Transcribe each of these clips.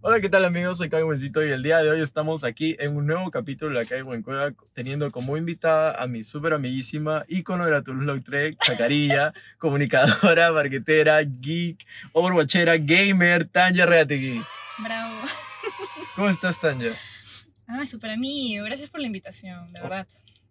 Hola, ¿qué tal amigos? Soy Kai Buencito y el día de hoy estamos aquí en un nuevo capítulo de la Kai Buencueva teniendo como invitada a mi súper amiguísima, ícono de la Toulouse Trek, chacarilla, comunicadora, marquetera, geek, overwatchera, gamer, Tanya Reategui. Bravo. ¿Cómo estás, Tanya? Ah, súper amigo. Gracias por la invitación, de verdad.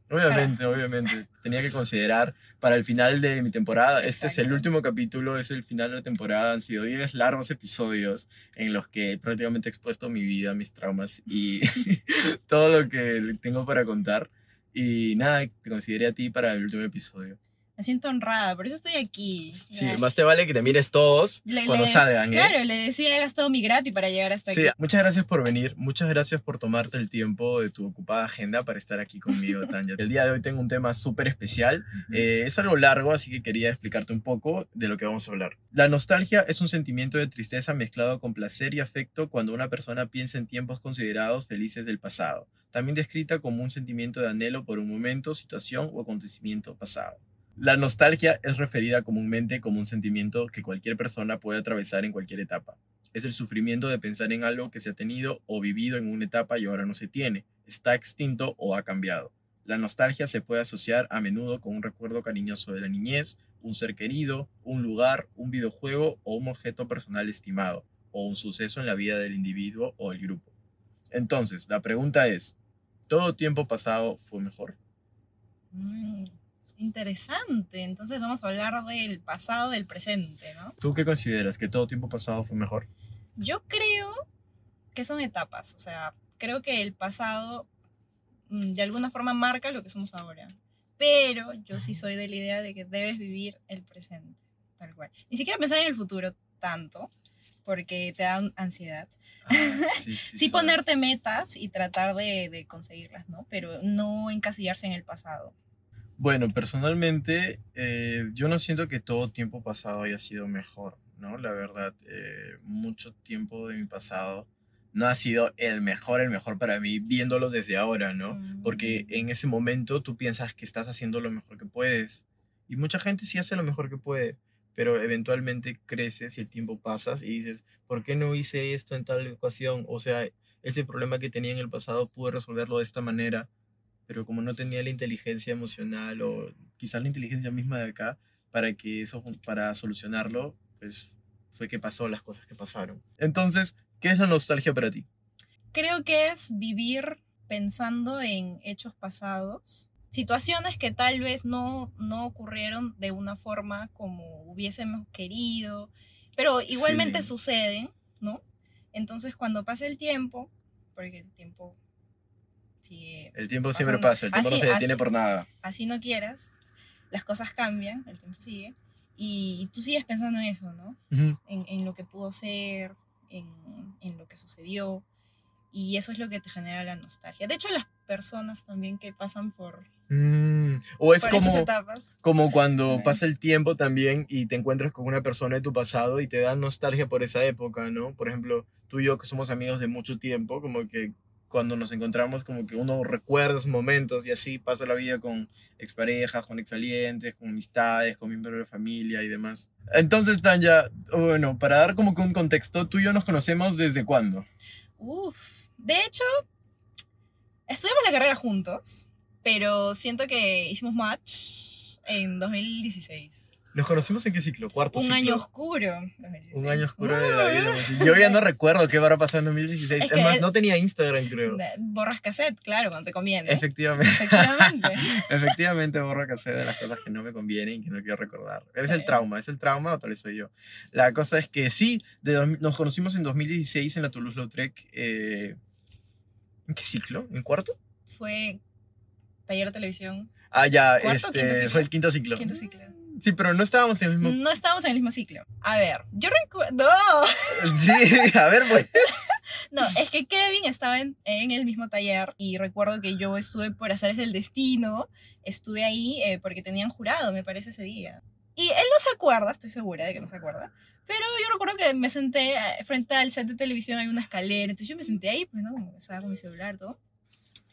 Obviamente, obviamente. Tenía que considerar para el final de mi temporada. Este es el último capítulo, es el final de la temporada. Han sido 10 largos episodios en los que prácticamente he expuesto mi vida, mis traumas y todo lo que tengo para contar. Y nada, te consideré a ti para el último episodio. Me siento honrada, por eso estoy aquí. Sí, Ya. más te vale que te mires todos Le- cuando le- salgan, ¿eh? Claro, le decía, he gastado mi gratis para llegar hasta Sí, aquí. muchas gracias por venir, muchas gracias por tomarte el tiempo de tu ocupada agenda para estar aquí conmigo, Tanya. El día de hoy tengo un tema súper especial, Eh, es algo largo, así que quería explicarte un poco de lo que vamos a hablar. La nostalgia es un sentimiento de tristeza mezclado con placer y afecto cuando una persona piensa en tiempos considerados felices del pasado, también descrita como un sentimiento de anhelo por un momento, situación o acontecimiento pasado. La nostalgia es referida comúnmente como un sentimiento que cualquier persona puede atravesar en cualquier etapa. Es el sufrimiento de pensar en algo que se ha tenido o vivido en una etapa y ahora no se tiene, está extinto o ha cambiado. La nostalgia se puede asociar a menudo con un recuerdo cariñoso de la niñez, un ser querido, un lugar, un videojuego o un objeto personal estimado, o un suceso en la vida del individuo o el grupo. Entonces, la pregunta es, ¿todo tiempo pasado fue mejor? Mm, interesante. Entonces vamos a hablar del pasado, del presente, ¿no? ¿Tú qué consideras? ¿Que todo tiempo pasado fue mejor? Yo creo que son etapas. O sea, creo que el pasado mm, de alguna forma marca lo que somos ahora. Pero yo sí soy de la idea de que debes vivir el presente, tal cual. Ni siquiera pensar en el futuro tanto, porque te da ansiedad. Ah, sí, sí, Sí sí. ponerte metas y tratar de, de conseguirlas, ¿no? Pero no encasillarse en el pasado. Bueno, personalmente, eh, yo no siento que todo tiempo pasado haya sido mejor, ¿no? La verdad, eh, mucho tiempo de mi pasado no ha sido el mejor, el mejor para mí, viéndolo desde ahora, ¿no? Mm. Porque en ese momento tú piensas que estás haciendo lo mejor que puedes. Y mucha gente sí hace lo mejor que puede, pero eventualmente creces y el tiempo pasas y dices, ¿por qué no hice esto en tal ocasión? O sea, ese problema que tenía en el pasado pude resolverlo de esta manera, pero como no tenía la inteligencia emocional o quizás la inteligencia misma de acá para que eso para solucionarlo, pues fue que pasó las cosas que pasaron. Entonces, ¿qué es la nostalgia para ti? Creo que es vivir pensando en hechos pasados, situaciones que tal vez no, no ocurrieron de una forma como hubiésemos querido, pero igualmente suceden, ¿no? Entonces cuando pasa el tiempo, porque el tiempo El tiempo siempre pasa, el tiempo no así- se detiene así- por nada. así no quieras, las cosas cambian, el tiempo sigue, y tú sigues pensando en eso, ¿no? En, en lo que pudo ser, en, en lo que sucedió, y eso es lo que te genera la nostalgia. De hecho, las personas también que pasan por, Mm, O es por como, etapas, como cuando pasa el tiempo también y te encuentras con una persona de tu pasado y te da nostalgia por esa época, ¿no? Por ejemplo, tú y yo que somos amigos de mucho tiempo, como que cuando nos encontramos como que uno recuerda momentos y así pasa la vida con exparejas, con exsalientes, con amistades, con miembros de la familia y demás. Entonces, Tanya, bueno, para dar como que un contexto, tú y yo nos conocemos desde cuándo? Uf. De hecho, estudiamos la carrera juntos, pero siento que hicimos match en 2016. ¿Nos conocimos en qué ciclo? ¿Cuarto Un ciclo? año oscuro. 2016. Un año oscuro de la vida. Yo ya no recuerdo qué habrá pasado en 2016. Es que más, el- no tenía Instagram, creo. Borras cassette, claro, cuando te conviene. Efectivamente, Efectivamente. efectivamente borro cassette de las cosas que no me convienen y que no quiero recordar. Es el Sí. trauma, es el trauma o tal vez soy yo. La cosa es que sí, de dos- nos conocimos en 2016 en la Toulouse-Lautrec. Eh, ¿En qué ciclo? ¿En cuarto? Fue taller de televisión, Ah, ya, ¿Cuarto o quinto este, fue el quinto ciclo. quinto ciclo. Sí, pero no estábamos en el mismo... No estábamos en el mismo ciclo. A ver, yo recuerdo. Sí, a ver, pues. No, es que Kevin estaba en, en el mismo taller y recuerdo que yo estuve por hacer del destino. Estuve ahí eh, porque tenían jurado, me parece, ese día. Y él no se acuerda, estoy segura de que no se acuerda. Pero yo recuerdo que me senté eh, frente al set de televisión, hay una escalera. Entonces yo me senté ahí, pues, ¿no? Estaba con mi celular, todo.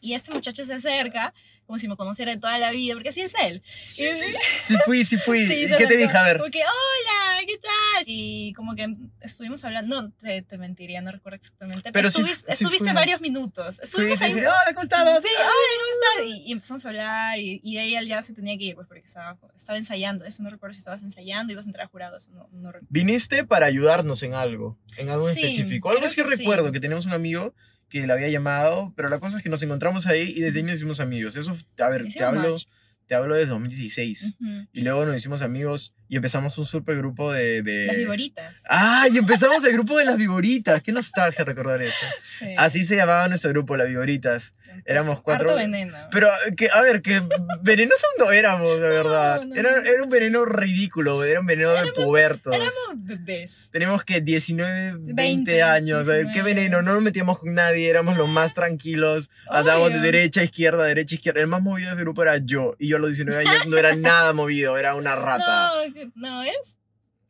Y este muchacho se acerca, como si me conociera de toda la vida, porque así es él. Y- Sí fui, sí fui. Sí, ¿Y qué te dije? A ver. Como que, hola, ¿qué tal? y como que estuvimos hablando, no, te, te mentiría, no recuerdo exactamente, Pero pero, sí- estuviste, sí estuviste varios minutos. Sí, Estuvimos ahí. dije, hola, ¿cómo estás? Sí, hola, ¿cómo estás? Y, y empezamos a hablar y, y de ahí él ya se tenía que ir, pues porque estaba, estaba ensayando. Eso no recuerdo si estabas ensayando, ibas a entrar a jurado, eso no, no recuerdo. Viniste para ayudarnos en algo, en algo en Sí, específico. Algo sí que sí. recuerdo, que teníamos un amigo que le había llamado, pero la cosa es que nos encontramos ahí y desde ahí nos hicimos amigos. Eso, a ver, te hablo, match. te hablo de 2016. Ujú. Y luego nos hicimos amigos y empezamos un super grupo de... de... Las viboritas. ¡Ah! Y empezamos el grupo de las viboritas. Qué nostalgia recordar eso. Sí. Así se llamaba nuestro grupo, las viboritas. Éramos cuatro- Harto veneno. Pero, que, a ver, que venenosos no éramos, de verdad. no, Era, no. era un veneno ridículo, era un veneno de pubertos. Éramos bebés. Teníamos que 19, 20, 20, años. a ver, ¿Qué 19. veneno? No nos metíamos con nadie, éramos los más tranquilos. Andábamos de derecha a izquierda, derecha a izquierda. El más movido de ese grupo era yo. Y yo a los 19 años no era nada movido, era una rata. No, no, eres,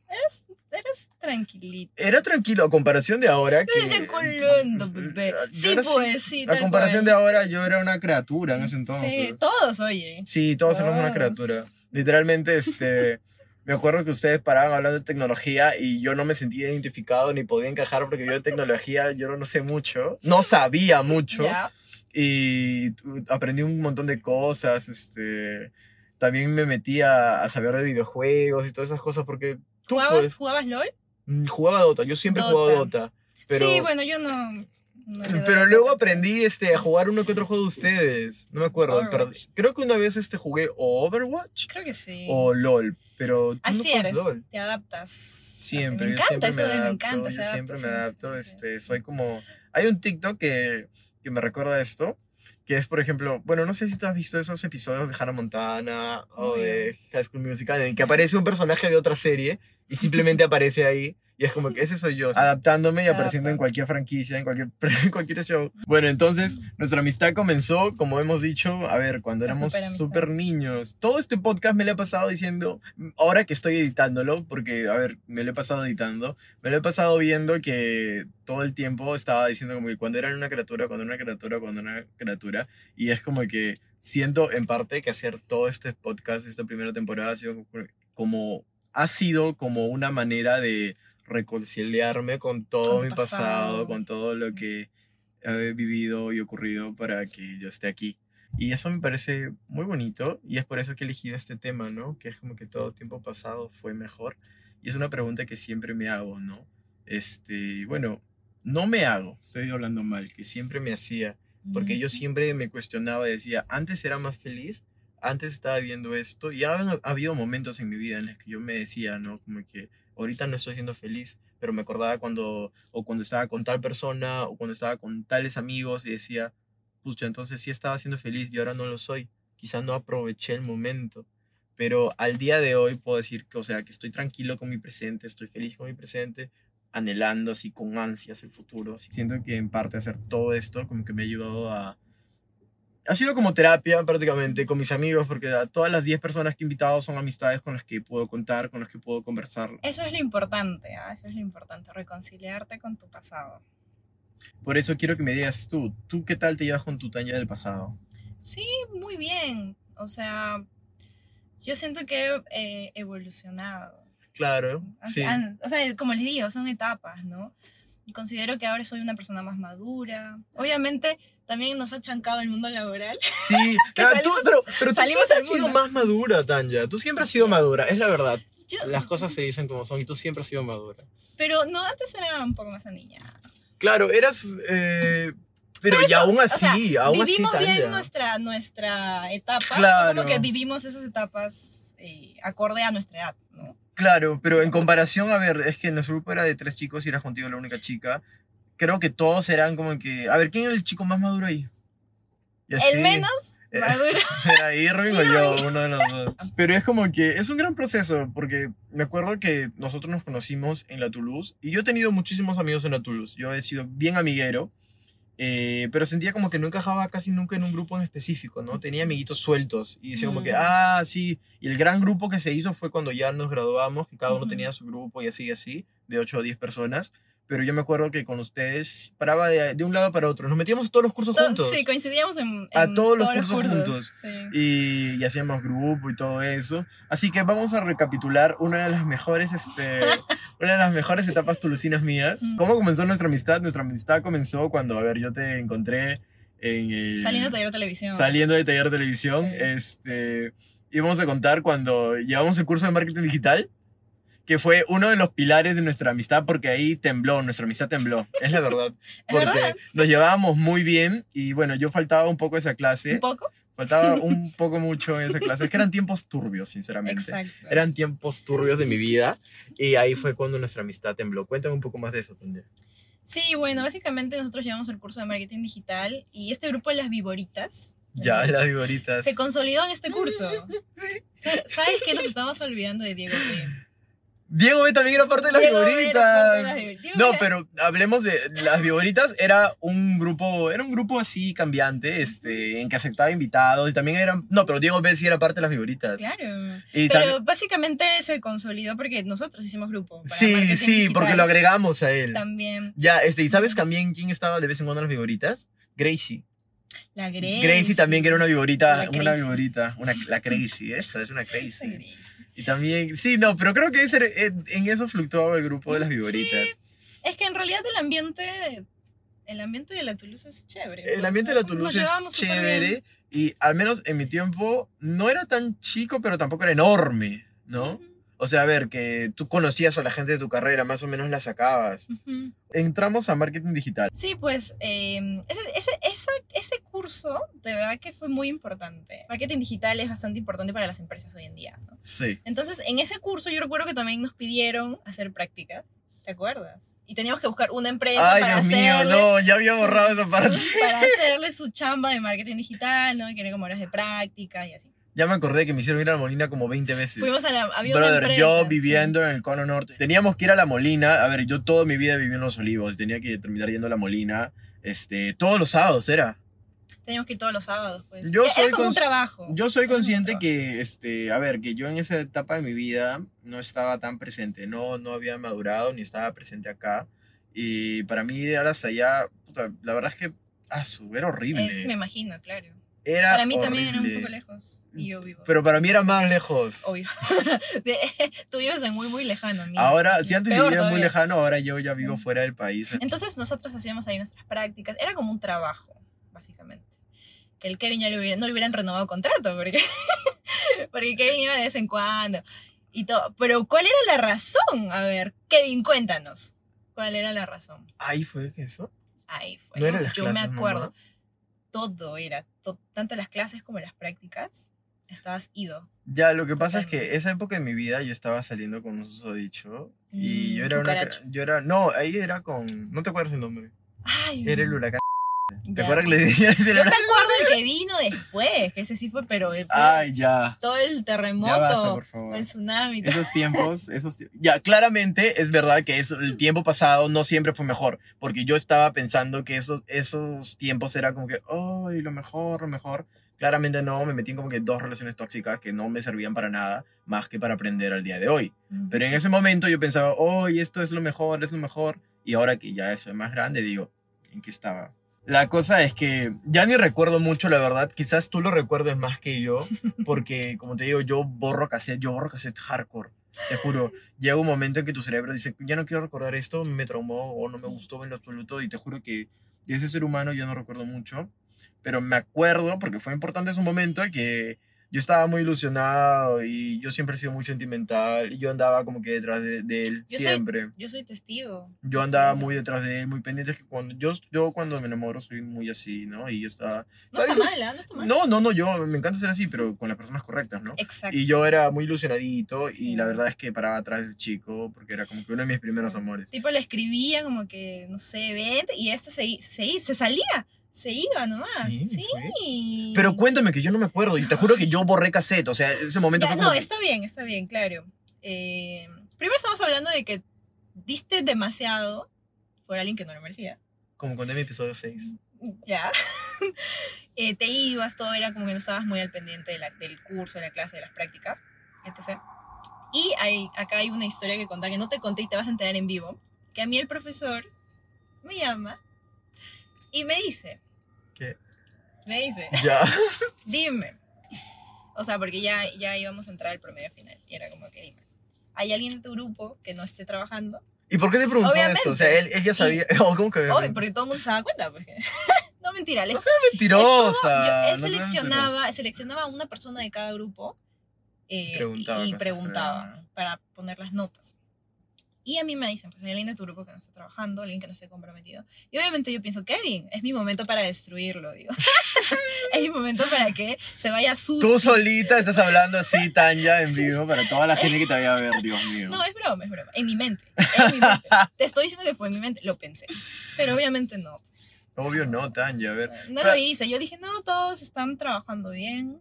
eres, eres tranquilito. Era tranquilo, a comparación de ahora. Tú Que, colando, bebé. Sí, pues, sí. A comparación cual. de ahora, yo era una criatura en ese entonces. Sí, todos, oye. Sí, todos éramos una criatura. Literalmente, este, me acuerdo que ustedes paraban hablando de tecnología y yo no me sentía identificado ni podía encajar porque yo de tecnología yo no sé mucho, no sabía mucho Ya. y aprendí un montón de cosas, este, también me metí a, a saber de videojuegos y todas esas cosas porque tú ¿Jugabas, pues, ¿Jugabas LOL? mm, jugaba Dota, yo siempre he jugado Dota. Pero, Sí, bueno, yo no. no pero luego aprendí este, a jugar uno que otro juego de ustedes, no me acuerdo, pero creo que una vez este, jugué Overwatch Creo que sí. o LOL, pero tú Así no eres, LOL. te adaptas. Siempre, me encanta eso me encanta. siempre me adapto, este, soy como, hay un TikTok que, que me recuerda esto, que es, por ejemplo, bueno, no sé si tú has visto esos episodios de Hannah Montana o de High School Musical, en el que aparece un personaje de otra serie y simplemente aparece ahí. Y es como que ese soy yo, adaptándome y apareciendo en cualquier franquicia, en cualquier, en cualquier show. Bueno, entonces, nuestra amistad comenzó, como hemos dicho, a ver, cuando éramos súper niños. Todo este podcast me lo he pasado diciendo, ahora que estoy editándolo, porque, a ver, me lo he pasado editando, me lo he pasado viendo que todo el tiempo estaba diciendo como que cuando era una criatura, cuando era una criatura, cuando era una criatura. Y es como que siento en parte que hacer todo este podcast, esta primera temporada, ha sido como- como, ha sido como una manera de reconciliarme con todo Con mi pasado, pasado. con todo lo que he vivido y ocurrido para que yo esté aquí. Y eso me parece muy bonito y es por eso que he elegido este tema, ¿no? Que es como que todo tiempo pasado fue mejor. Y es una pregunta que siempre me hago, ¿no? Este, bueno, no me hago, estoy hablando mal, que siempre me hacía, porque yo siempre me cuestionaba y decía, antes era más feliz, antes estaba viendo esto, y ha, ha habido momentos en mi vida en los que yo me decía, ¿no? Como que ahorita no estoy siendo feliz, pero me acordaba cuando, o cuando estaba con tal persona, o cuando estaba con tales amigos, y decía, pucha, entonces sí estaba siendo feliz y ahora no lo soy. Quizá no aproveché el momento. Pero al día de hoy puedo decir que, o sea, que estoy tranquilo con mi presente, estoy feliz con mi presente, anhelando así con ansias el futuro. Siento que en parte hacer todo esto como que me ha ayudado a... Ha sido como terapia prácticamente con mis amigos, porque a todas las 10 personas que he invitado son amistades con las que puedo contar, con las que puedo conversar. Eso es lo importante, ¿ah? eso es lo importante, reconciliarte con tu pasado. Por eso quiero que me digas tú, ¿tú qué tal te llevas con tu Tanya del pasado? Sí, muy bien. O sea, yo siento que he eh, evolucionado. Claro, O sí. o sea, como les digo, son etapas, ¿no? Y considero que ahora soy una persona más madura. Obviamente, también nos ha chancado el mundo laboral. Sí, que ah, tú- salimos- pero, pero tú salimos siempre has sido más madura, Tanya. Tú siempre has sido madura, es la verdad. Yo- Las cosas se dicen como son y tú siempre has sido madura. pero no, antes era un poco más aniñada. Claro, eras... eh, pero y eso, aún o sea, así, aún así, vivimos Tanya. bien nuestra, nuestra etapa. Claro. Como que vivimos esas etapas eh, acorde a nuestra edad. Claro, pero en comparación, a ver, es que nuestro grupo era de tres chicos y eras contigo la única chica. Creo que todos eran como que... A ver, ¿quién era el chico más maduro ahí? Y así, El menos eh, maduro. Era Irving o yo, uno de los dos. Pero es como que es un gran proceso, porque me acuerdo que nosotros nos conocimos en la Toulouse y yo he tenido muchísimos amigos en la Toulouse. Yo he sido bien amiguero, eh, pero sentía como que no encajaba casi nunca en un grupo en específico, ¿no? Tenía amiguitos sueltos y decía como que, Mm. ah, sí. Y el gran grupo que se hizo fue cuando ya nos graduamos, que cada uno tenía su grupo y así y así, de 8 o 10 personas. Pero yo me acuerdo que con ustedes paraba de, de un lado para otro. Nos metíamos todos los cursos To- juntos. Sí, coincidíamos en, A en todos los cursos juntos. Sí. y, y hacíamos grupo y todo eso. Así que vamos a recapitular una de las mejores, este, una de las mejores etapas tulucinas mías. Mm. ¿Cómo comenzó nuestra amistad? Nuestra amistad comenzó cuando, a ver, yo te encontré en el- Saliendo de taller de televisión. saliendo de taller de televisión. Sí. Este, íbamos a contar cuando llevamos el curso de marketing digital, que fue uno de los pilares de nuestra amistad, porque ahí tembló, nuestra amistad tembló. Es la verdad. ¿Es Porque verdad? nos llevábamos muy bien y bueno, yo faltaba un poco esa clase. Un poco. Faltaba un poco mucho en esa clase. Es que eran tiempos turbios, sinceramente. Exacto. Eran tiempos turbios de mi vida. Y ahí fue cuando nuestra amistad tembló. Cuéntame un poco más de eso, Tania. Sí, bueno, básicamente nosotros llevamos el curso de marketing digital y este grupo de las viboritas Ya, las viboritas. se consolidó en este curso. Sí. Sa- ¿Sabes qué? Nos estamos olvidando de Diego B. Diego B también era parte de las Diego era parte de las No, pero hablemos de las viboritas. Era un grupo, era un grupo así cambiante, este, en que aceptaba invitados y también eran, no, pero Diego B sí era parte de las viboritas. Claro. Y Pero también- básicamente se consolidó porque nosotros hicimos grupo. para sí, sí, digital. porque lo agregamos a él. También Ya, este, ¿y sabes también quién estaba de vez en cuando en las viboritas? Gracie. la Gracie. Gracie también, que era una viborita, una viborita, una, la Crazy, esa es una Crazy. Y también, sí, no, pero creo que ese, era- en eso fluctuaba el grupo de las viboritas. Es que en realidad el ambiente, el ambiente de la Toulouse es chévere. El pues, ambiente de la. Toulouse es chévere y al menos en mi tiempo no era tan chico, pero tampoco era enorme, ¿no? O sea, a ver, que tú conocías a la gente de tu carrera, más o menos la sacabas. Entramos a marketing digital. Sí, pues eh, ese, ese, esa- ese curso de verdad que fue muy importante. Marketing digital es bastante importante para las empresas hoy en día. ¿no? Sí. Entonces, en ese curso yo recuerdo que también nos pidieron hacer prácticas. ¿Te acuerdas? Y teníamos que buscar una empresa Ay, para Dios mío, hacerle no, ya había su- borrado esa su- parte. para hacerle su chamba de marketing digital, ¿no? Y que era como horas de práctica y así. Ya me acordé que me hicieron ir a la Molina como 20 veces. Fuimos a la... Había una Brother, empresa, yo sí. viviendo en el Cono Norte, teníamos que ir a la Molina. A ver, yo toda mi vida viví en Los Olivos. Tenía que terminar yendo a la Molina. Este, todos los sábados era. Teníamos que ir todos los sábados, pues. Yo Era soy como un trabajo. Yo soy Era consciente que, este, a ver, que yo en esa etapa de mi vida no estaba tan presente. No, no había madurado ni estaba presente acá. Y para mí ir hasta allá, puta, la verdad es que, ah, su, era horrible. Es, me imagino, claro. Era Para mí también era un horrible. poco lejos. Y yo vivo. Pero para mí era más lejos. Obvio. De- tú vives en muy, muy lejano. amigo. Ahora, si es antes peor vivía muy lejano, ahora yo ya vivo fuera del país. Entonces nosotros hacíamos ahí nuestras prácticas. Era como un trabajo, básicamente. Que el Kevin ya le hubiera- no le hubieran renovado contrato, porque, porque Kevin iba de vez en cuando. Y todo. Pero ¿cuál era la razón? A ver, Kevin, cuéntanos. ¿Cuál era la razón? Ahí fue eso. Ahí fue. No las Yo me acuerdo. nomás. Todo era, to- tanto las clases como las prácticas, estabas ido. Ya, lo que pasa es que esa época de mi vida yo estaba saliendo con un susodicho y Mm, yo era una... Yo era... No, ahí era con... No te acuerdas el nombre. Ay, Era el huracán. ¿Te ya. acuerdas que le el Yo me huracán? acuerdo el que vino después, que ese sí fue, pero el, Ay, ya. todo el Ya basta, terremoto, por favor. el tsunami. Esos tiempos, esos Ya, claramente es verdad que eso, el tiempo pasado no siempre fue mejor, porque yo estaba pensando que esos, esos tiempos era como que, ay, lo mejor, lo mejor. Claramente no, me metí en como que dos relaciones tóxicas que no me servían para nada, más que para aprender al día de hoy. Pero en ese momento yo pensaba, oh, esto es lo mejor, es lo mejor. Y ahora que ya soy más grande, digo, ¿en qué estaba? La cosa es que ya ni recuerdo mucho, la verdad. Quizás tú lo recuerdes más que yo, porque como te digo, yo borro cassette, yo borro cassette hardcore. Te juro, llega un momento en que tu cerebro dice, ya no quiero recordar esto, me traumó o no me gustó en lo absoluto. Y te juro que de ese ser humano ya no recuerdo mucho. Pero me acuerdo, porque fue importante ese momento, que yo estaba muy ilusionado y yo siempre he sido muy sentimental y yo andaba como que detrás de, de él Yo soy- siempre. Yo soy testigo. Yo andaba muy detrás de él, muy pendiente. Que cuando, yo, yo cuando me enamoro soy muy así, ¿no? Y yo estaba... No está mal, ¿ah? No está mal. No, no, no, yo me encanta ser así, pero con las personas correctas, ¿no? Exacto. Y yo era muy ilusionadito Sí. y la verdad es que paraba atrás de ese chico porque era como que uno de mis primeros Sí. amores. Tipo le escribía como que, no sé, vente, y este se, se, se salía, se iba nomás. Sí, Sí. Pero cuéntame que yo no me acuerdo y te juro que yo borré cassette, o sea, ese momento Ya, fue como no, que- está bien, está bien, claro. Eh, primero estamos hablando de que diste demasiado por alguien que no lo merecía. como conté en mi episodio 6. Ya. Eh, te ibas, todo era como que no estabas muy al pendiente de la- del curso, de la clase, de las prácticas, etc. Y hay, acá hay una historia que contar que no te conté y te vas a enterar en vivo. que a mí el profesor me llama y me dice, ¿Qué? me dice, Ya. dime. O sea, porque ya, ya íbamos a entrar al promedio final. Y era como que dime, ¿hay alguien de tu grupo que no esté trabajando? ¿Y por qué te preguntó Obviamente. eso? O sea, él, él ya sabía. Oh, ¿Cómo que Obvio, porque todo el mundo se daba cuenta. Pues. que- no, mentira. les- Mentirosa. estuvo- yo- él no seas seleccionaba, seleccionaba a una persona de cada grupo eh, Preguntaba y preguntaba claro. para poner las notas. Y a mí me dicen, pues hay alguien de tu grupo que no está trabajando, alguien que no esté comprometido. Y obviamente yo pienso, Kevin, es mi momento para destruirlo, digo. es mi momento para que se vaya susto. Tú solita estás hablando así, Tanya, en vivo, para toda la gente que te vaya a ver, Dios mío. No, es broma, es broma. En mi mente. En mi mente. Te estoy diciendo que fue en mi mente. Lo pensé. Pero obviamente no. Obvio no, Tanya, a ver. No Pero- lo hice. Yo dije, no, todos están trabajando bien.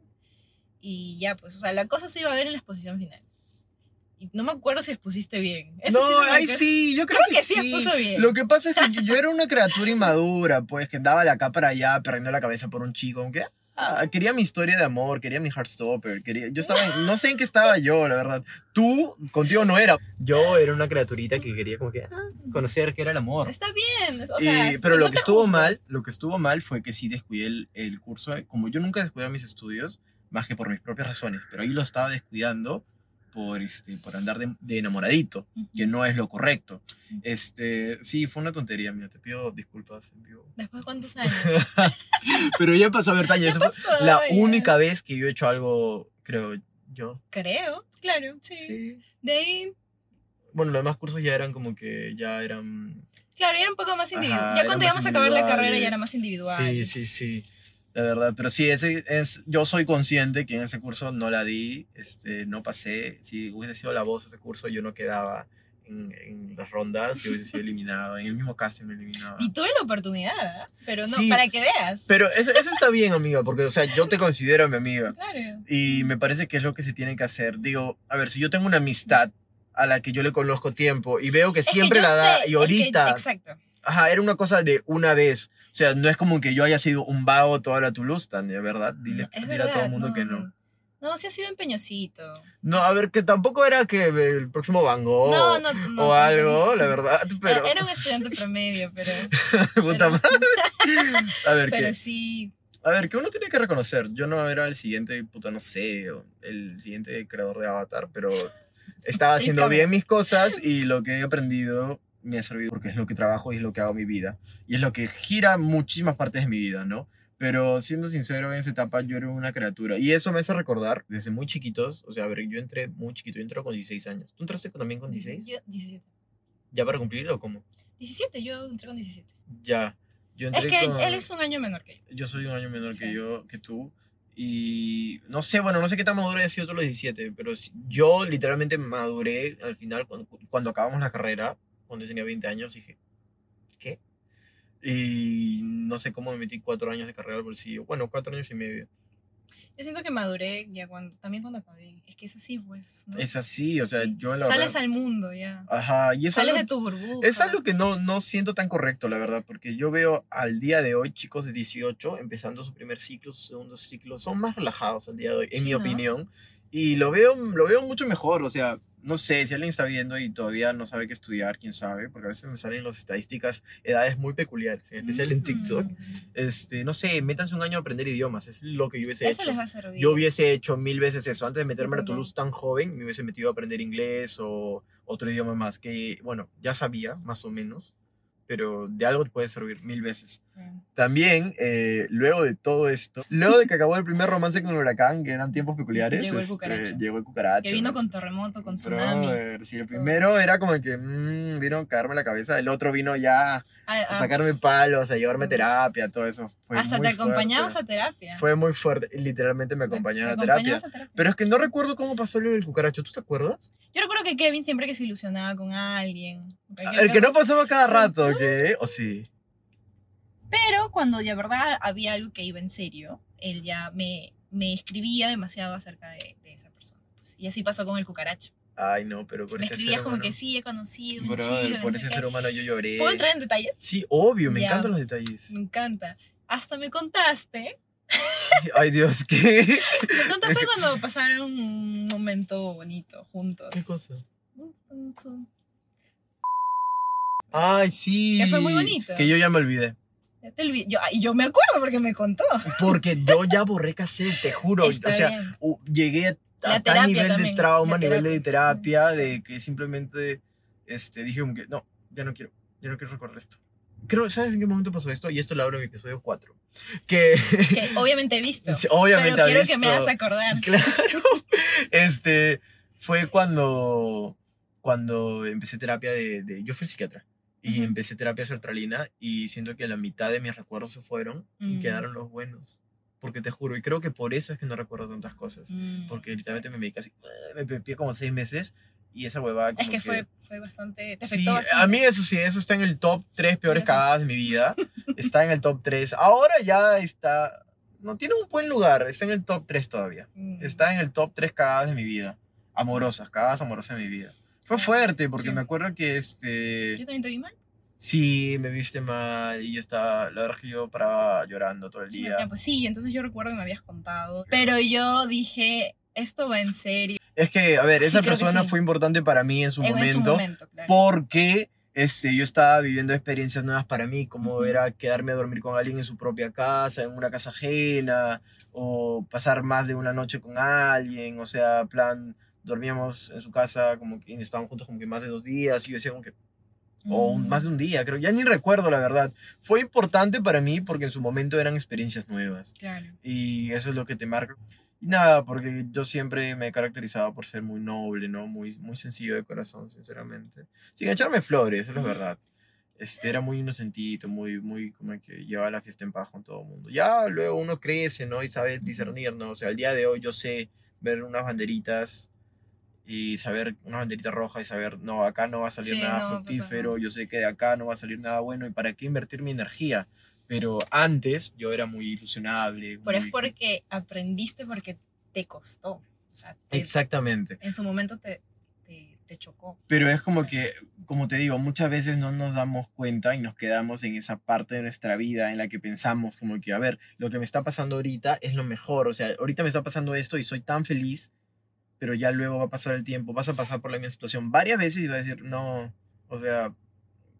Y ya, pues, o sea, la cosa se iba a ver en la exposición final. No me acuerdo si expusiste bien. Eso no, sí ay sí, yo creo, Creo que sí expuso bien. Lo que pasa es que yo, yo era una criatura inmadura, pues, que andaba de acá para allá, perdiendo la cabeza por un chico, aunque ah, quería mi historia de amor, quería mi Heartstopper, quería, yo estaba, en- no sé en qué estaba yo, la verdad. Tú, contigo no era. Yo era una criaturita que quería como que ah, conocer qué era el amor. Está bien. O sea, pero no lo que estuvo mal, lo que estuvo mal fue que sí descuidé el, el curso, eh, como yo nunca descuidé mis estudios, más que por mis propias razones, pero ahí lo estaba descuidando por, este, por andar de, de enamoradito, que no es lo correcto. Este, sí, fue una tontería, mira, te pido disculpas en vivo. Después de cuántos años. Pero ya pasó a ver, Tanya, esa fue pasó, la ya. única vez que yo he hecho algo, creo yo. Creo, claro, sí. Sí. De ahí, Bueno, los demás cursos ya eran como que ya eran claro, ya era un poco más individual. Ajá, ya cuando íbamos a acabar la carrera ya era más individual. Sí, sí, sí. La verdad, pero sí, ese es, yo soy consciente que en ese curso no la di, este, no pasé. Si hubiese sido la voz ese curso, yo no quedaba en, en las rondas, yo hubiese sido eliminado. En el mismo casting me eliminaba. Y tuve la oportunidad, pero no, Sí. para que veas. Pero eso, eso está bien, amiga, porque, o sea, yo te considero mi amiga. Claro. Y me parece que es lo que se tiene que hacer. Digo, a ver, si yo tengo una amistad a la que yo le conozco tiempo y veo que Es que siempre la da sé, es y que- ahorita exacto. Ajá, era una cosa de una vez. O sea, no es como que yo haya sido un vago toda la Toulouse, Tania, ¿verdad? Dile, No, es dile a todo verdad, el mundo que no. No, sí ha sido empeñosito. No, a ver, que tampoco era que el próximo Van Gogh no, no, no. o no, algo, no. la verdad, pero... Era, un estudiante promedio, pero, pero-. A ver, pero ¿qué? sí. A ver, que uno tiene que reconocer. Yo no era el siguiente, puta, no sé, el siguiente creador de Avatar, pero estaba haciendo bien mis cosas y lo que he aprendido me ha servido porque es lo que trabajo y es lo que hago mi vida. Y es lo que gira muchísimas partes de mi vida, ¿no? Pero siendo sincero, en esa etapa yo era una criatura. Y eso me hace recordar desde muy chiquitos. O sea, a ver, yo entré muy chiquito, yo entré con 16 años. ¿Tú entraste también con 16? Yo, 17. ¿Ya para cumplir o cómo? 17, yo entré con 17. Ya. Yo Es entré que con- él es un año menor que yo. yo soy un año menor que Sí. yo, que tú. Y no sé, bueno, no sé qué tan maduro haya sido tú los 17, pero yo literalmente maduré al final cuando, cuando acabamos la carrera, cuando yo tenía 20 años, dije, ¿qué? Y no sé cómo me metí cuatro años de carrera al bolsillo. Bueno, cuatro años y medio. Yo siento que maduré ya cuando, también cuando acabé. Es que es así, pues. ¿no? Es así, o sea, Sí. yo la Sales verdad... al mundo ya. Ajá, y es Sales algo, de tu burbuja. es algo que no, no siento tan correcto, la verdad, porque yo veo al día de hoy chicos de 18 empezando su primer ciclo, su segundo ciclo, son más relajados al día de hoy, en Sí, mi ¿no? opinión, y lo veo, lo veo mucho mejor, o sea, no sé, si alguien está viendo y todavía no sabe qué estudiar, quién sabe, porque a veces me salen las estadísticas, edades muy peculiares, en especial en TikTok, Mm. este, no sé, métanse un año a aprender idiomas, es lo que yo hubiese Eso hecho. les va a servir. Yo hubiese hecho mil veces eso. Antes de meterme a. Toulouse tan joven, me hubiese metido a aprender inglés o otro idioma más, que, bueno, ya sabía, más o menos, pero de algo te puede servir mil veces. También, eh, luego de todo esto, luego de que acabó el primer romance con el huracán, que eran tiempos peculiares, Llegó el este, cucaracho. llegó el cucaracho. Que vino ¿no? con terremoto, con tsunami. Brother, sí, el primero era como que mm, vino a cagarme la cabeza, el otro vino ya Ah, a ah, sacarme palos, a llevarme terapia, todo eso. Fue hasta muy te acompañamos fuerte. a terapia. Fue muy fuerte, literalmente me Te acompañaba a terapia. a terapia. Pero es que no recuerdo cómo pasó lo del cucaracho. ¿Tú te acuerdas? Yo recuerdo que Kevin siempre que se ilusionaba con alguien. cualquier El que no pasaba cada rato, ¿qué? ¿O sí? Pero cuando de verdad había algo que iba en serio, él ya me, me escribía demasiado acerca de, de esa persona. pues. Y así pasó con el cucaracho. Ay, no, pero por me ese escribías ser como humano. que sí, he conocido un chico. por ese ser humano yo lloré. ¿Puedo entrar en detalles? Sí, obvio, me Ya. encantan los detalles. Me encanta. Hasta me contaste. Ay, Dios, ¿qué? Me contaste cuando pasaron un momento bonito juntos. ¿Qué cosa? Ay, sí. Que fue muy bonito. Que yo ya me olvidé. Ya te yo, y yo me acuerdo porque me contó. Porque yo ya borré cassette, te juro. Está o sea, bien. llegué a La tal nivel de también, trauma, la nivel de terapia. de que simplemente este, dije como que no, ya no quiero, ya no quiero recordar esto. Creo, ¿sabes en qué momento pasó esto? Y esto lo hablo en mi episodio 4. Que Que obviamente he visto. obviamente pero quiero ha que me visto- hagas acordar. Claro. Este, fue cuando, cuando empecé terapia de, de- Yo fui psiquiatra. Y Ujú. empecé terapia sertralina y siento que la mitad de mis recuerdos se fueron y Mm. quedaron los buenos. Porque te juro, y creo que por eso es que no recuerdo tantas cosas. Mm. Porque literalmente me medicé así, me pepié como seis meses y esa huevada como Es que fue, fue bastante. Te Sí, bastante. a mí eso sí, eso está en el top 3 peores cagadas de mi vida. Está en el top 3. Ahora ya está... No tiene un buen lugar, está en el top 3 todavía. Mm. Está en el top 3 cagadas de mi vida. Amorosas, cagadas amorosas de mi vida. Fue fuerte porque Sí. me acuerdo que ¿Yo este... también te vi mal? Sí, me viste mal y yo estaba... La verdad que yo paraba llorando todo el Sí, día. ya, pues sí, entonces yo recuerdo que me habías contado. Pero yo dije, esto va en serio. Es que, a ver, Sí, esa persona sí. fue importante para mí en su en, en su momento. momento, claro. porque este, yo estaba viviendo experiencias nuevas para mí, como Ujú. era quedarme a dormir con alguien en su propia casa, en una casa ajena, o pasar más de una noche con alguien, o sea, plan, dormíamos en su casa, como que y estábamos juntos como que más de dos días, y yo decía como que, o Mm. más de un día, creo, ya ni recuerdo la verdad. Fue importante para mí porque en su momento eran experiencias nuevas, Claro. y eso es lo que te marca. Y nada, porque yo siempre me he caracterizado por ser muy noble, ¿no? Muy, muy sencillo de corazón, sinceramente. Sin echarme flores, eso es verdad. Este, era muy inocentito, muy, muy como que llevaba la fiesta en paz con todo el mundo. Ya luego uno crece, ¿no? Y sabe discernir, ¿no? O sea, al día de hoy yo sé ver unas banderitas y saber una banderita roja y saber, no, acá no va a salir Sí, nada no fructífero, yo sé que de acá no va a salir nada bueno y para qué invertir mi energía. Pero antes yo era muy ilusionable. Pero es muy- porque aprendiste porque te costó. O sea, te- Exactamente. en su momento te, te, te chocó. Pero es como que, como te digo, muchas veces no nos damos cuenta y nos quedamos en esa parte de nuestra vida en la que pensamos como que, a ver, lo que me está pasando ahorita es lo mejor. O sea, ahorita me está pasando esto y soy tan feliz, pero ya luego va a pasar el tiempo, vas a pasar por la misma situación varias veces y vas a decir, no, o sea,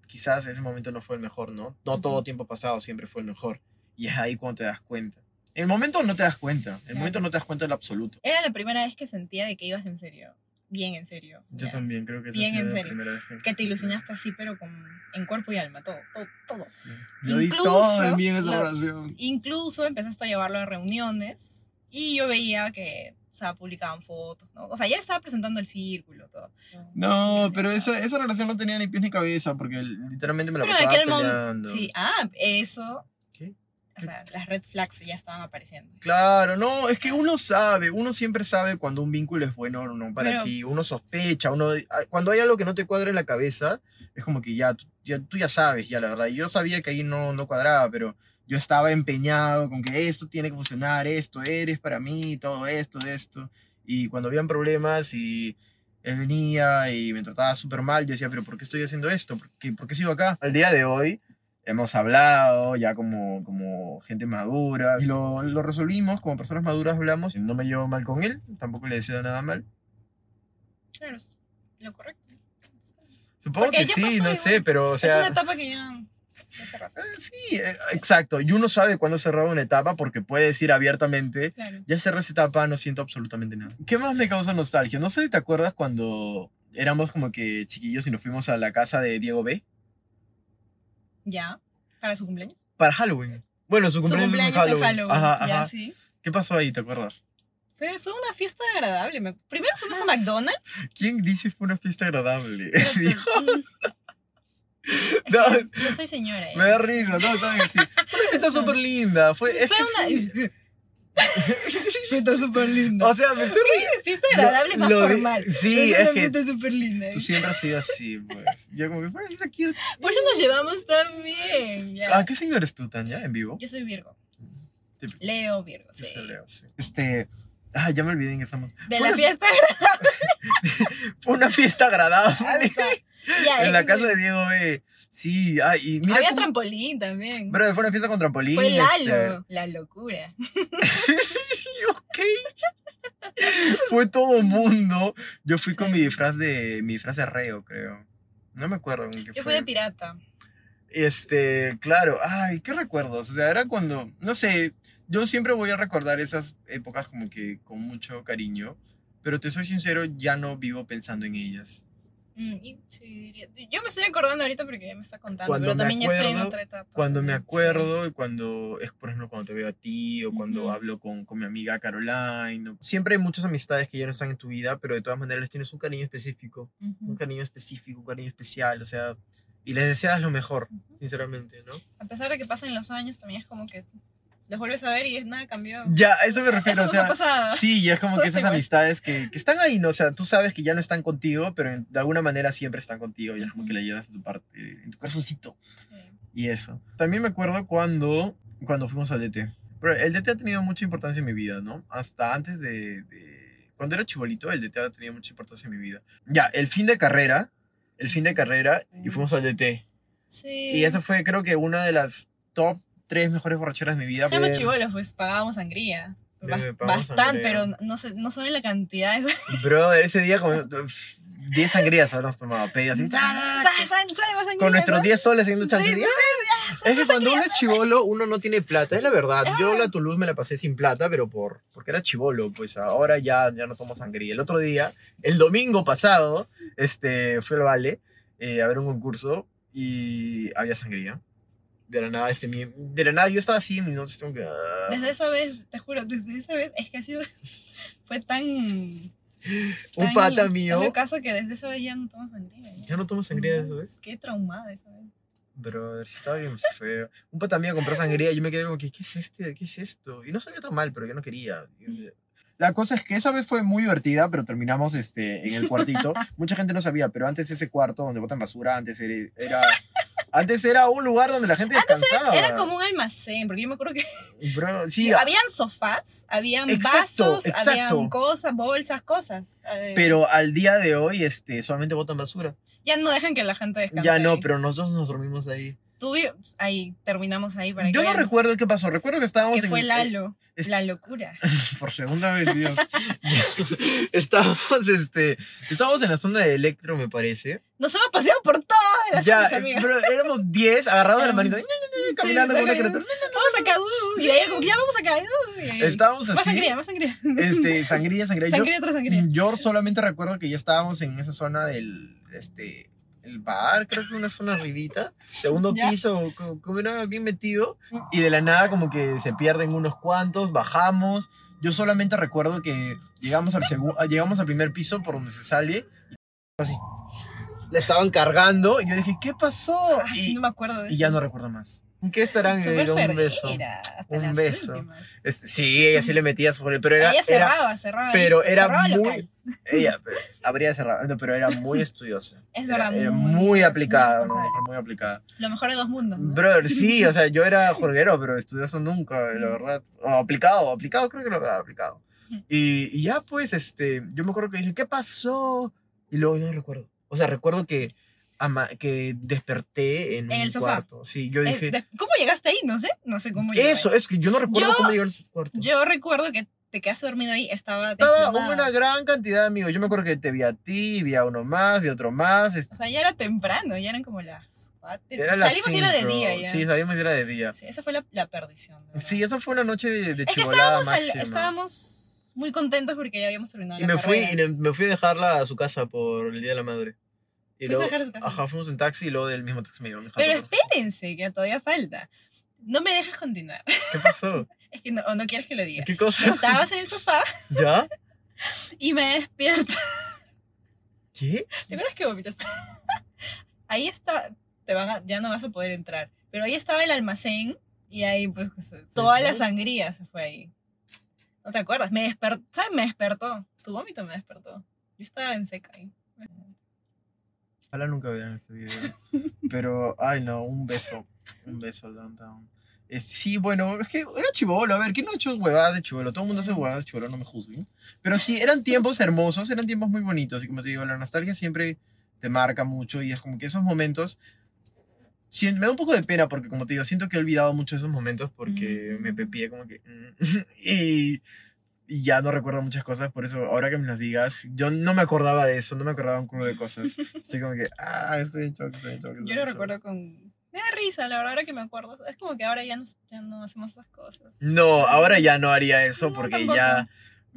quizás ese momento no fue el mejor, ¿no? No todo Ujú. tiempo pasado siempre fue el mejor. Y es ahí cuando te das cuenta. En el momento no te das cuenta, en el Claro. momento no te das cuenta del absoluto. Era la primera vez que sentía de que ibas en serio. Bien en serio. Yo ya. también creo que Bien en serio. vez que, Que te ilusionaste así, pero con, en cuerpo y alma, todo, todo, todo. Sí. Yo di Incluso todo de mí en esa la- oración. Incluso empezaste a llevarlo a reuniones y yo veía que, o sea, publicaban fotos, ¿no? O sea, ya le estaba presentando el círculo, todo. No, pero esa, esa relación no tenía ni pies ni cabeza porque literalmente me la Pero en pasaba aquel momento, peleando. sí, ah, eso, ¿Qué? o sea, las red flags ya estaban apareciendo. Claro, no, es que uno sabe, uno siempre sabe cuando un vínculo es bueno o no para Pero- ti, uno sospecha, uno ah, cuando hay algo que no te cuadra en la cabeza, es como que ya, ya, tú ya sabes, ya la verdad, y yo sabía que ahí no, no cuadraba, pero yo estaba empeñado con que esto tiene que funcionar, esto eres para mí, todo esto, esto, y cuando habían problemas y él venía y me trataba súper mal, yo decía, pero ¿por qué estoy haciendo esto? ¿Por qué, por qué sigo acá? Al día de hoy hemos hablado ya como, como gente madura y lo, lo resolvimos, como personas maduras hablamos, no me llevo mal con él, tampoco le deseo nada mal. Claro, lo correcto. Supongo Porque que sí, no igual. sé, pero o es una sea... etapa que ya, cerraste. eh, Sí, eh, exacto. Y uno sabe cuándo cerrar una etapa porque puede decir abiertamente, Claro. ya cerré esa etapa, no siento absolutamente nada. ¿Qué más me causa nostalgia? No sé si te acuerdas cuando éramos como que chiquillos y nos fuimos a la casa de Diego B. Ya, para su cumpleaños. Para Halloween. Bueno, su Su cumpleaños, cumpleaños es en Halloween. en Halloween. Ajá, Ya, ajá. sí. ¿Qué pasó ahí? ¿Te acuerdas? Fue, fue una fiesta agradable. me- Primero fuimos a McDonald's. ¿Quién dice fue una fiesta agradable? pero- Dijo, mm, No. que yo soy señora. ¿eh? me da risa, no, está bien, sí. Fue una fiesta súper linda. Fue, es Fue que una- sí. Fiesta súper linda. O sea, me estoy riendo. fiesta agradable es más Lo- formal. sí, es una que- fiesta súper linda. ¿eh? Tú siempre has sido así, pues. Yo como que, "Bueno, está cute". Por eso nos llevamos tan bien. ya. ¿A qué signo eres tú, Tania, en vivo? Yo soy Virgo. Típico. Leo Virgo, Yo sí. soy Leo, sí. Este. Ah, ya me olvidé en qué estamos. De Fue la una- fiesta Fue una fiesta agradable. en la casa de Diego B. Sí, ah, y mira. Había cómo- trampolín también. Bro, fue una fiesta con trampolín. Fue este, Lalo. La locura. ok. Fue todo mundo. Yo fui con Sí. mi disfraz de. Mi disfraz de reo, creo. No me acuerdo. qué Yo fui fue. de pirata. Este, claro, ay, qué recuerdos. O sea, era cuando, no sé, yo siempre voy a recordar esas épocas como que con mucho cariño, pero te soy sincero, ya no vivo pensando en ellas. Mm, y sí, diría- Yo me estoy acordando ahorita porque ya me está contando, Cuando pero también ya estoy en acuerdo- otra etapa. Cuando me acuerdo, y cuando es por ejemplo cuando te veo a ti o cuando Ujú. hablo con, con mi amiga Caroline. o- Siempre hay muchas amistades que ya no están en tu vida, pero de todas maneras les tienes un cariño específico, un Ujú. cariño específico, un cariño especial, o sea, y les deseas lo mejor, Ujú. sinceramente, ¿no? A pesar de que pasen los años, también es como que los vuelves a ver y es nada cambió. Ya, a eso me refiero, Eso o nos ha sea, pasado. Sí, y es como que esas amistades que, que están ahí, ¿no? O sea, tú sabes que ya no están contigo, pero de alguna manera siempre están contigo y es como que la llevas en tu parte, en tu corazoncito Sí. y eso. También me acuerdo cuando, cuando fuimos al DT. Pero el DT ha tenido mucha importancia en mi vida, ¿no? Hasta antes de... de- cuando era chibolito, el DT ha tenido mucha importancia en mi vida. Ya, el fin de carrera, el fin de carrera y fuimos al DT. Sí. Y esa fue creo que una de las top tres mejores borracheras de mi vida. Éramos chivolos, pues pagábamos sangría. Bast- Bastante, pero no, sé, no saben la cantidad. De... Bro, ese día como 10 sangrías habremos tomado, pedido así. ¡ta, ta! ¿Sabe- sabe- sabe más sangría, Con nuestros no? 10 soles haciendo ¡ah! Es que cuando uno es chivolo, uno no tiene plata, es la verdad. Ah. Yo la Toulouse me la pasé sin plata, pero por porque era chivolo, pues ahora ya, ya no tomo sangría. El otro día, el domingo pasado, este, fui al Vale eh, a ver un concurso y había sangría. De la nada, este, mi- de la nada yo estaba así en mis notas, como que... ah. Desde esa vez, te juro, desde esa vez es que ha sido. Fue tan. un tan- pata tan mío... acaso que desde esa vez ya no tomo sangría. ¿ya? Ya no tomo sangría de eso, ¿ves? Qué traumada esa vez. Brother, estaba bien feo. Un pata mío compró sangría y yo me quedé como que, ¿qué es este? ¿Qué es esto? Y no sabía tan mal, pero yo no quería. La cosa es que esa vez fue muy divertida, pero terminamos este, en el cuartito. Mucha gente no sabía, pero antes ese cuarto donde botan basura, antes era, era- antes era un lugar donde la gente descansaba. Era como un almacén, porque yo me acuerdo que Bro, sí, habían sofás, habían Exacto, vasos, exacto. habían cosas, bolsas, cosas. Pero al día de hoy este, solamente botan basura. ya no dejan que la gente descanse. Ya no, ahí. pero nosotros nos dormimos ahí. Tú vi- ahí terminamos ahí para Yo que no vean recuerdo qué pasó. Recuerdo que estábamos que en... fue Lalo, es- la locura. por segunda vez, Dios. estábamos, este, estábamos en la zona de Electro, me parece. Nos hemos paseado por todas las Ya, zonas, eh, amiga. pero éramos 10 agarrados de la manita, caminando Sí, con una criatura. Vamos acá, uh, y como que ya vamos acá. uh, Estábamos Más así, sangría, más sangría. este, sangría, sangría. Yo- Sangría tras sangría. Yo solamente recuerdo que ya estábamos en esa zona del, este, el bar, creo que una zona arribita, segundo ¿Ya? piso, co- como era bien metido, y de la nada como que se pierden unos cuantos, bajamos. Yo solamente recuerdo que llegamos al segundo, llegamos al primer piso por donde se sale, y así. Le estaban cargando, y yo dije, ¿qué pasó? Ah, y, no me acuerdo de y ya no recuerdo más. ¿En qué estarán? vida? un beso. Un beso. últimas. Sí, ella sí le metía sobre, pero era, Ella era, cerraba, cerraba. ahí, pero era cerraba muy, local. Ella habría cerrado, no, pero era muy estudiosa. Es Era- verdad, era, muy- muy, muy aplicada, responsable. mujer muy aplicada. Lo mejor de dos mundos. ¿no? Brother, sí, o sea, yo era jorguero, pero estudioso nunca, la verdad. O aplicado, aplicado, creo que lo había aplicado. Y, y ya, pues, este, yo me acuerdo que dije, ¿qué pasó? Y luego yo no recuerdo. O sea, recuerdo que, ama- que desperté en, En un el sofá. cuarto. Sí, yo Eh, dije, ¿Cómo llegaste ahí? No sé. No sé cómo llegué eso, es que yo no recuerdo Yo- cómo llegar al cuarto. Yo recuerdo que te quedaste dormido ahí. Estaba Estaba desplomada. una gran cantidad de amigos. Yo me acuerdo que te vi a ti, vi a uno más, vi a otro más. O sea, ya era temprano. Ya eran como las cuatro. Era Salimos y era de día ya. Sí, salimos y era de día. Sí, esa fue la, la perdición. verdad. Sí, esa fue una noche de, de Es que estábamos, al- máxima. estábamos muy contentos porque ya habíamos terminado Y la me fui, y me fui a dejarla a su casa por el Día de la Madre. Y a dejar a su casa. ajá, fuimos en taxi y luego del mismo taxi me. Pero espérense, que todavía falta. No me dejes continuar. ¿Qué pasó? Es que no, no quieres que lo diga. ¿Qué cosa? Estabas en el sofá ¿Ya? y me despierto. ¿Qué? ¿Te acuerdas que vomitaste? Ahí está, te van a- ya no vas a poder entrar. Pero ahí estaba el almacén y ahí pues toda la sangría se fue ahí. ¿No te acuerdas? Me despertó, ¿sabes? Me despertó. Tu vómito me despertó. Yo estaba en seca ahí. Ojalá nunca vean este video. Pero, ay no, un beso. Un beso, Downtown. Eh, sí, bueno, es que era chivolo. A ver, ¿quién no ha hecho huevadas de chivolo? Todo el mundo hace huevadas de chivolo, no me juzguen. Pero sí, eran tiempos hermosos, eran tiempos muy bonitos. Y como te digo, la nostalgia siempre te marca mucho. Y es como que esos momentos. sí, me da un poco de pena porque, como te digo, siento que he olvidado mucho esos momentos porque Mm. me pepié como que. mm, y, y ya no recuerdo muchas cosas, por eso ahora que me las digas, yo no me acordaba de eso, no me acordaba un culo de cosas. Estoy como que, ah, estoy en shock, estoy en shock. estoy Yo lo shock". recuerdo con... Me da risa, la verdad, ahora que me acuerdo. Es como que ahora ya no, ya no hacemos esas cosas. No, ahora ya no haría eso No, porque tampoco. ya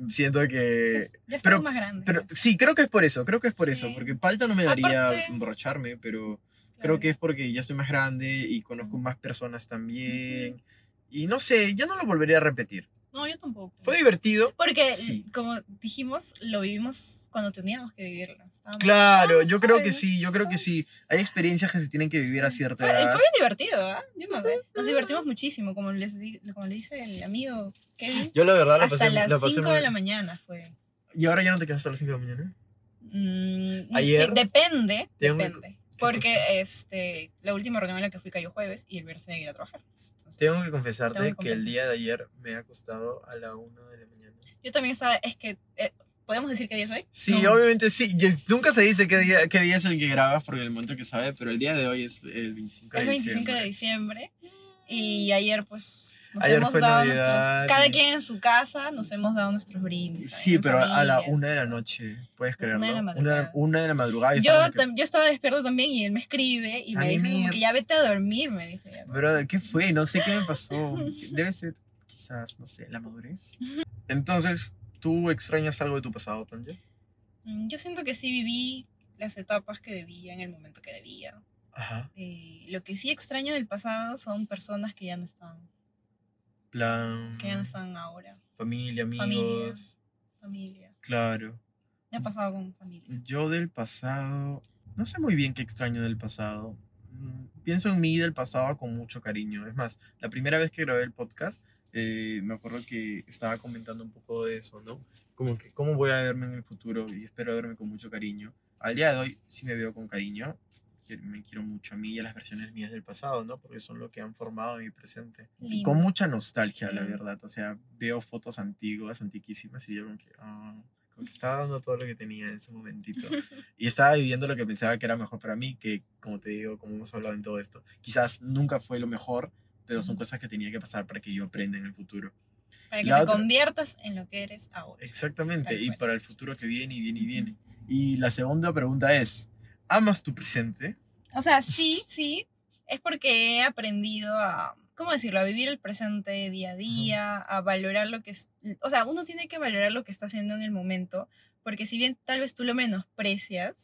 siento que... Pues, ya pero- estamos más grandes. Pero sí, creo que es por eso, creo que es por eso, Sí. porque palta no me daría Aparte- emborracharme, pero creo Claro. que es porque ya estoy más grande y conozco más personas también. Y no sé, ya no lo volvería a repetir. No, yo tampoco. Fue divertido. Porque, Sí. como dijimos, lo vivimos cuando teníamos que vivirlo. Estábamos- Claro, yo creo que sí, yo creo que sí. Hay experiencias que se tienen que vivir a cierta Fue, edad. fue bien divertido, ¿ah? Acuerdo. Nos divertimos muchísimo, como, les como le dice el amigo Kevin. Yo la verdad la Hasta pasé, las la pasé 5 muy- de la mañana fue. Y ahora ya no te quedas hasta las 5 de la mañana. Mm, Ayer- sí, depende, depende. Porque este, la última reunión en la que fui cayó jueves y el viernes tenía que ir a trabajar. Tengo que confesarte Tengo que que el día de ayer me ha acostado a la 1 de la mañana. Yo también estaba, es que, eh, ¿podemos decir qué día es hoy? Sí, No. obviamente sí. Nunca se dice qué día, qué día es el que grabas porque el momento que sabe, pero el día de hoy es el 25 de Es 25 de diciembre. diciembre y ayer pues nos Ayer hemos fue dado Navidad nuestros, cada quien en su casa nos hemos dado nuestros brindis. Sí, pero a la familia. 1 de la noche, puedes creerlo. Una de la Una madrugada. una de la madrugada. y Yo, que, yo estaba despierta también y él me escribe y me dice como que ya vete a dormir, me dice. Brother, ¿qué fue? No sé qué me pasó. Debe ser, quizás, no sé, la madurez. Entonces, ¿tú extrañas algo de tu pasado, Tanja? Mm, Yo siento que sí viví las etapas que debía en el momento que debía. Ajá. Eh, lo que sí extraño del pasado son personas que ya no están, Plan. no están ahora. Familia, amigos. Familia. Familia. Claro. Me ha pasado con familia. Yo del pasado, no sé muy bien qué extraño del pasado. Mm, Pienso en mí del pasado con mucho cariño. Es más, la primera vez que grabé el podcast, eh, me acuerdo que estaba comentando un poco de eso, ¿no? Como que cómo voy a verme en el futuro y espero verme con mucho cariño. Al día de hoy sí me veo con cariño. Me quiero mucho a mí y a las versiones mías del pasado, ¿no? Porque son lo que han formado mi presente. Lindo. con mucha nostalgia, la Sí. verdad. O sea, veo fotos antiguas, antiquísimas y digo como que, ah, como que estaba dando todo lo que tenía en ese momentito. y estaba viviendo lo que pensaba que era mejor para mí, que como te digo, como hemos hablado en todo esto, quizás nunca fue lo mejor, pero son cosas que tenía que pasar para que yo aprenda en el futuro. Para que La te otra- conviertas en lo que eres ahora. Exactamente, y para el futuro que viene y viene y viene. Y la segunda pregunta es, ¿amas tu presente? O sea, sí, sí, es porque he aprendido a, ¿cómo decirlo? A vivir el presente día a día, a valorar lo que es, o sea, uno tiene que valorar lo que está haciendo en el momento, porque si bien tal vez tú lo menosprecias,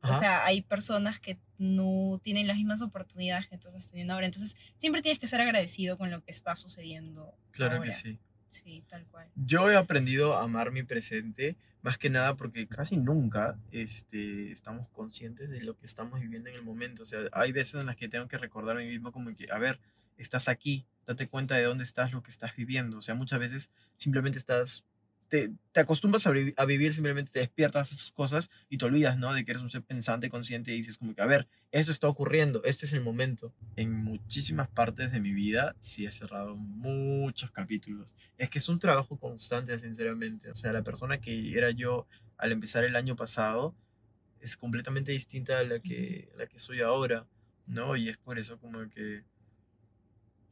o Ajá. sea, hay personas que no tienen las mismas oportunidades que tú estás teniendo ahora, entonces siempre tienes que ser agradecido con lo que está sucediendo. Claro que sí. Sí, tal cual. Yo he aprendido a amar mi presente, más que nada porque casi nunca este, estamos conscientes de lo que estamos viviendo en el momento. O sea, hay veces en las que tengo que recordar a mí mismo como que, a ver, estás aquí, date cuenta de dónde estás, lo que estás viviendo. O sea, muchas veces simplemente estás, te, te acostumbras a, vi- a vivir, simplemente te despiertas a sus cosas y te olvidas, ¿no? De que eres un ser pensante, consciente y dices como que, a ver, esto está ocurriendo, este es el momento. En muchísimas partes de mi vida sí he cerrado muchos capítulos. Es que es un trabajo constante, sinceramente. O sea, la persona que era yo al empezar el año pasado es completamente distinta a la que, la que soy ahora, ¿no? Y es por eso como que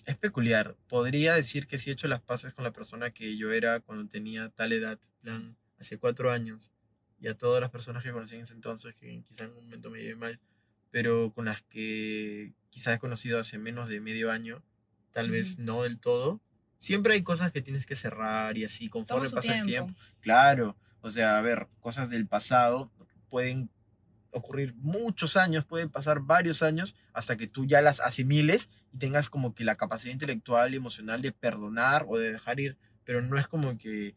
es peculiar. Podría decir que sí he hecho las paces con la persona que yo era cuando tenía tal edad, plan, hace cuatro años, y a todas las personas que conocí en ese entonces, que quizá en un momento me llevé mal, pero con las que quizás he conocido hace menos de medio año, tal vez no del todo. Siempre hay cosas que tienes que cerrar y así, conforme pasa el tiempo. tiempo. Claro, o sea, a ver, cosas del pasado pueden ocurrir muchos años, pueden pasar varios años hasta que tú ya las asimiles y tengas como que la capacidad intelectual y emocional de perdonar o de dejar ir, pero no es como que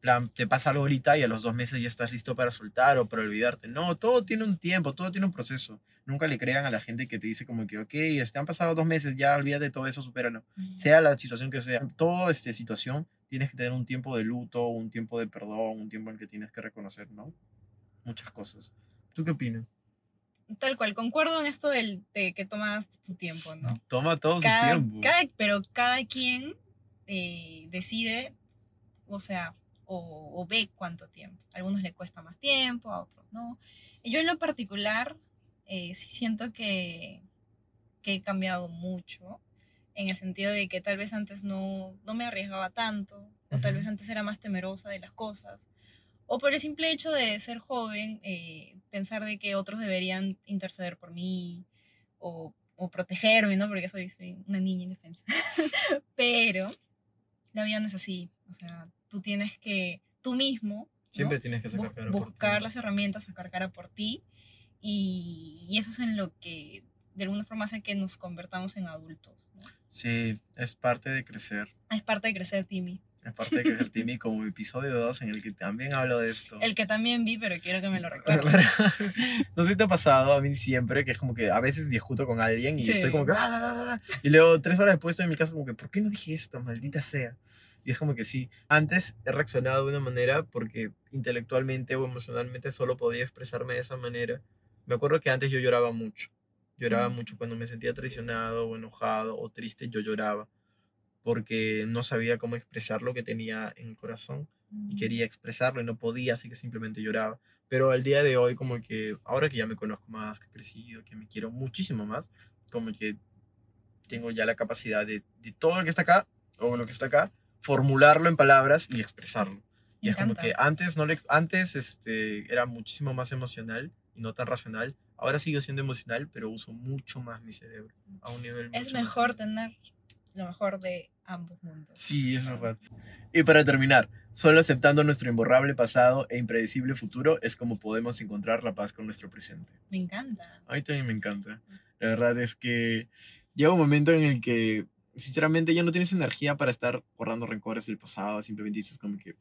plan, te pasa algo ahorita y a los dos meses ya estás listo para soltar o para olvidarte. No, todo tiene un tiempo, todo tiene un proceso. Nunca le crean a la gente que te dice como que, ok, este, han pasado dos meses, ya olvídate de todo eso, supéralo sea la situación que sea, toda esta situación tienes que tener un tiempo de luto, un tiempo de perdón, un tiempo en que tienes que reconocer, ¿no? Muchas cosas. ¿Tú qué opinas? Tal cual, concuerdo en esto del, de que tomas tu tiempo, ¿no? Toma todo su tiempo. cada- pero cada quien eh, decide, o sea, o, o ve cuánto tiempo. A algunos le cuesta más tiempo, a otros no. Y yo en lo particular, eh, sí siento que, que he cambiado mucho. en el sentido de que tal vez antes no, no me arriesgaba tanto, o tal vez antes era más temerosa de las cosas, o por el simple hecho de ser joven, eh, pensar de que otros deberían interceder por mí o, o protegerme, ¿no? Porque soy, soy una niña indefensa. Pero la vida no es así, o sea, tú tienes que, tú mismo, ¿no? Siempre tienes que sacar Bus- cara por ti. buscar las herramientas, sacar cara por ti. Y, y eso es en lo que de alguna forma hace que nos convertamos en adultos. ¿no? Sí, es parte de crecer. Es parte de crecer, Timmy. Es parte de crecer, Timmy, como episodio 2 en el que también hablo de esto. El que también vi, pero quiero que me lo recuerdes. no sé si te ha pasado a mí siempre, que es como que a veces discuto con alguien y Sí. estoy como que... "Ah, ah, ah, ah", y luego tres horas después estoy en mi casa como que, ¿por qué no dije esto? Maldita sea. Y es como que sí. Antes he reaccionado de una manera porque intelectualmente o emocionalmente solo podía expresarme de esa manera. Me acuerdo que antes yo lloraba mucho. Lloraba Mm. mucho cuando me sentía traicionado o enojado o triste, yo lloraba. Porque no sabía cómo expresar lo que tenía en el corazón y quería expresarlo y no podía, así que simplemente lloraba. Pero al día de hoy, como que ahora que ya me conozco más, que he crecido, que me quiero muchísimo más, como que tengo ya la capacidad de, de todo lo que está acá, o lo que está acá, formularlo en palabras y expresarlo. Y es como que antes, no le, antes este, era muchísimo más emocional y no tan racional. Ahora sigo siendo emocional, pero uso mucho más mi cerebro. A un nivel Es más mejor tener lo mejor de ambos mundos. Sí, es verdad. Y para terminar, solo aceptando nuestro imborrable pasado e impredecible futuro es como podemos encontrar la paz con nuestro presente. Me encanta. A mí también me encanta. La verdad es que llega un momento en el que, sinceramente, ya no tienes energía para estar borrando rencores del pasado. Simplemente dices como que...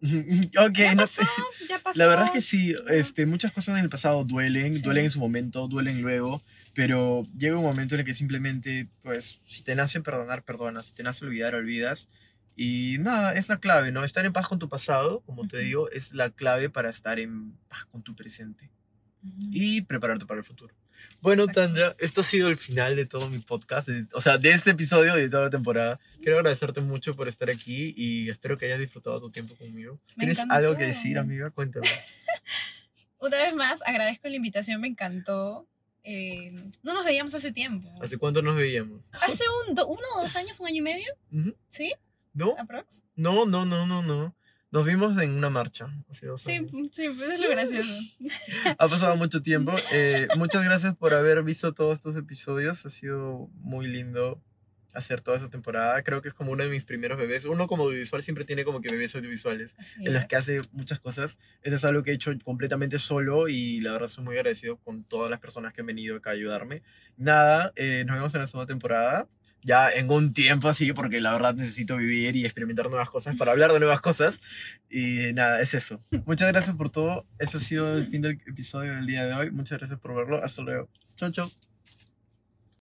ok, ya no pasó, sé. ya pasó. La verdad es que sí, este, muchas cosas en el pasado duelen, Sí. duelen en su momento, duelen luego, pero llega un momento en el que simplemente, pues, si te nace perdonar, perdonas, si te nace olvidar, olvidas. Y nada, es la clave, ¿no? Estar en paz con tu pasado, como te Ujú. digo, es la clave para estar en paz con tu presente Ujú. y prepararte para el futuro. Bueno. Tanja, esto ha sido el final de todo mi podcast, de- o sea, de este episodio y de toda la temporada. Quiero agradecerte mucho por estar aquí y espero que hayas disfrutado tu tiempo conmigo. Me ¿Tienes algo que decir, amiga? Cuéntame. Una vez más, agradezco la invitación, me encantó. Eh, no nos veíamos hace tiempo. ¿Hace cuánto nos veíamos? Hace un, do- uno o dos años, un año y medio. ¿sí? ¿No? ¿Aprox? No, no, no, no, no. Nos vimos en una marcha hace dos Sí, años. sí, pues es lo gracioso. Ha pasado mucho tiempo. Eh, muchas gracias por haber visto todos estos episodios. Ha sido muy lindo hacer toda esta temporada. Creo que es como uno de mis primeros bebés. Uno como audiovisual siempre tiene como que bebés audiovisuales Así en es. que hace muchas cosas. Eso es algo que he hecho completamente solo y la verdad soy muy agradecido con todas las personas que han venido acá a ayudarme. Nada, eh, nos vemos en la segunda temporada. Ya en un tiempo así, porque la verdad necesito vivir y experimentar nuevas cosas para hablar de nuevas cosas. Y nada, es eso. Muchas gracias por todo. Ese ha sido el fin del episodio del día de hoy. Muchas gracias por verlo. Hasta luego. Chao, chao.